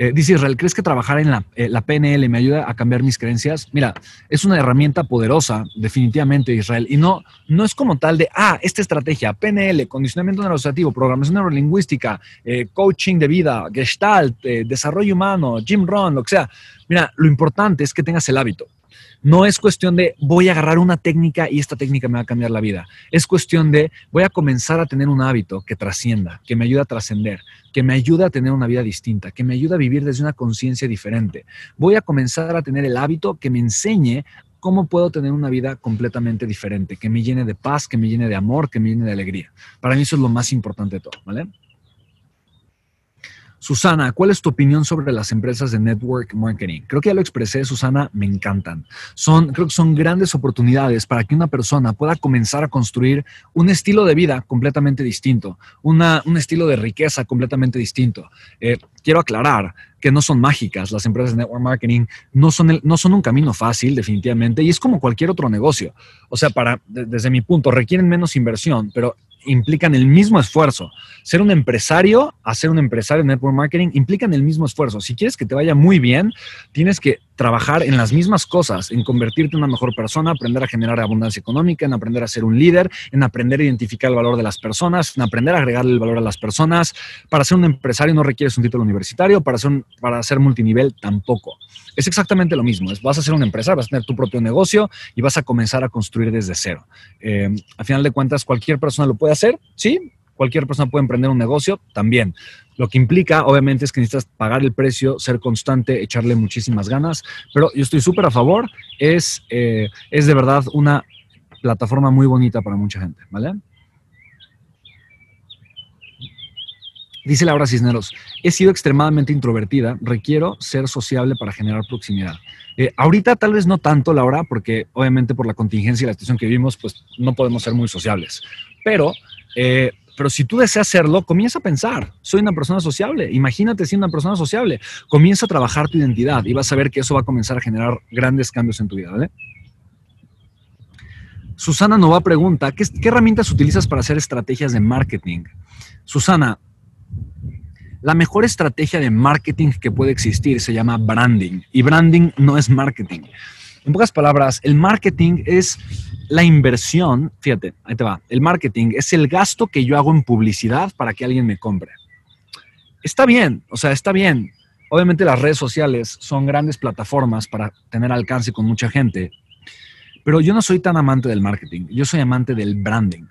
Eh, dice Israel, ¿crees que trabajar en la, eh, la, PNL me ayuda a cambiar mis creencias? Mira, es una herramienta poderosa, definitivamente, Israel. Y no, no es como tal de, ah, esta estrategia, PNL, condicionamiento neurosociativo, programación neurolingüística, eh, coaching de vida, gestalt, desarrollo humano, Jim Rohn, lo que sea. Mira, lo importante es que tengas el hábito. No es cuestión de voy a agarrar una técnica y esta técnica me va a cambiar la vida. Es cuestión de voy a comenzar a tener un hábito que trascienda, que me ayude a trascender, que me ayude a tener una vida distinta, que me ayude a vivir desde una conciencia diferente. Voy a comenzar a tener el hábito que me enseñe cómo puedo tener una vida completamente diferente, que me llene de paz, que me llene de amor, que me llene de alegría. Para mí eso es lo más importante de todo, ¿vale? Susana, ¿cuál es tu opinión sobre las empresas de network marketing? Creo que ya lo expresé, Susana, me encantan. Son, creo que son grandes oportunidades para que una persona pueda comenzar a construir un estilo de vida completamente distinto, una, un estilo de riqueza completamente distinto. Eh, quiero aclarar que no son mágicas las empresas de network marketing, no son, no son un camino fácil, definitivamente, y es como cualquier otro negocio. O sea, para, desde mi punto, requieren menos inversión, pero implican el mismo esfuerzo. Ser un empresario, hacer un empresario en network marketing, implican el mismo esfuerzo. Si quieres que te vaya muy bien, tienes que trabajar en las mismas cosas, en convertirte en una mejor persona, aprender a generar abundancia económica, en aprender a ser un líder, en aprender a identificar el valor de las personas, en aprender a agregarle el valor a las personas. Para ser un empresario no requieres un título universitario, para ser, para ser multinivel tampoco. Es exactamente lo mismo. vas a ser un empresario, vas a tener tu propio negocio y vas a comenzar a construir desde cero. Eh, a final de cuentas, cualquier persona lo puede hacer, sí, cualquier persona puede emprender un negocio también. Lo que implica, obviamente, es que necesitas pagar el precio, ser constante, echarle muchísimas ganas, pero yo estoy súper a favor. Es, eh, es de verdad una plataforma muy bonita para mucha gente, ¿vale? Dice Laura Cisneros, he sido extremadamente introvertida, requiero ser sociable para generar proximidad. Eh, ahorita tal vez no tanto, Laura, porque obviamente por la contingencia y la situación que vivimos, pues no podemos ser muy sociables. Pero, eh, pero si tú deseas hacerlo, comienza a pensar, soy una persona sociable, imagínate siendo una persona sociable, comienza a trabajar tu identidad y vas a ver que eso va a comenzar a generar grandes cambios en tu vida, ¿vale? Susana Nova pregunta, ¿qué, ¿qué herramientas utilizas para hacer estrategias de marketing? Susana, la mejor estrategia de marketing que puede existir se llama branding y branding no es marketing. En pocas palabras, el marketing es la inversión, fíjate, ahí te va, el marketing es el gasto que yo hago en publicidad para que alguien me compre. Está bien, o sea, está bien. Obviamente las redes sociales son grandes plataformas para tener alcance con mucha gente, pero yo no soy tan amante del marketing, yo soy amante del branding.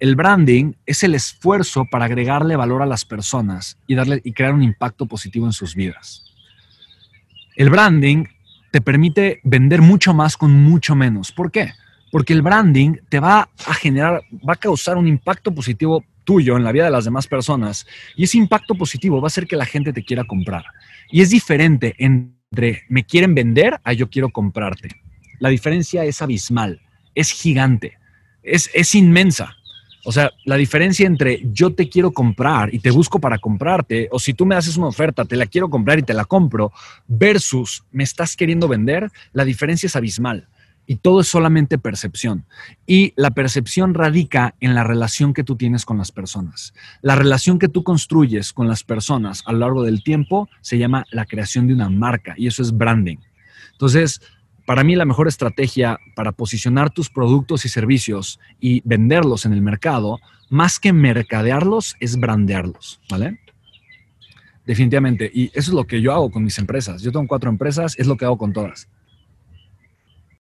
El branding es el esfuerzo para agregarle valor a las personas y, darle, y crear un impacto positivo en sus vidas. El branding te permite vender mucho más con mucho menos. ¿Por qué? Porque el branding te va a generar, va a causar un impacto positivo tuyo en la vida de las demás personas y ese impacto positivo va a hacer que la gente te quiera comprar. Y es diferente entre me quieren vender a yo quiero comprarte. La diferencia es abismal, es gigante, es, es inmensa. O sea, la diferencia entre yo te quiero comprar y te busco para comprarte, o si tú me haces una oferta, te la quiero comprar y te la compro, versus me estás queriendo vender, la diferencia es abismal. Y todo es solamente percepción. Y la percepción radica en la relación que tú tienes con las personas. La relación que tú construyes con las personas a lo largo del tiempo se llama la creación de una marca y eso es branding. Entonces, para mí la mejor estrategia para posicionar tus productos y servicios y venderlos en el mercado, más que mercadearlos, es brandearlos, ¿vale? Definitivamente. Y eso es lo que yo hago con mis empresas. Yo tengo cuatro empresas, es lo que hago con todas.